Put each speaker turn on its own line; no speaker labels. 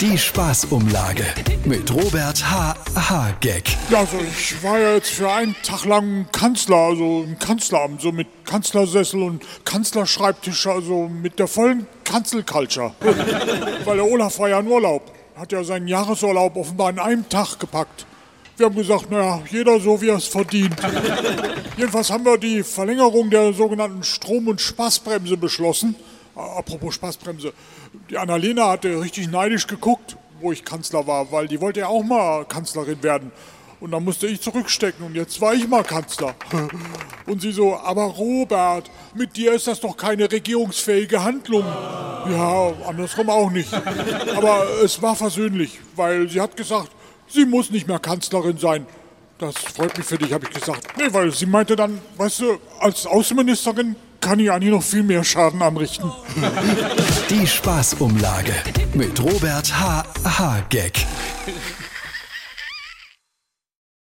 Die Spaßumlage mit Robert H. H. Gag.
Ja, also ich war ja jetzt für einen Tag lang Kanzler, also im Kanzleramt, so mit Kanzlersessel und Kanzlerschreibtisch, also mit der vollen Kanzelculture. Weil der Olaf war ja in Urlaub, hat ja seinen Jahresurlaub offenbar in einem Tag gepackt. Wir haben gesagt, naja, jeder so, wie er es verdient. Jedenfalls haben wir die Verlängerung der sogenannten Strom- und Spaßbremse beschlossen. Apropos Spaßbremse. Die Annalena hatte richtig neidisch geguckt, wo ich Kanzler war, weil die wollte ja auch mal Kanzlerin werden. Und dann musste ich zurückstecken und jetzt war ich mal Kanzler. Und sie so, aber Robert, mit dir ist das doch keine regierungsfähige Handlung. Ja, andersrum auch nicht. Aber es war versöhnlich, weil sie hat gesagt, sie muss nicht mehr Kanzlerin sein. Das freut mich für dich, habe ich gesagt. Nee, weil sie meinte dann, weißt du, als Außenministerin kann ich eigentlich noch viel mehr Schaden anrichten.
Die Spaßumlage mit Robert H. H. Gag.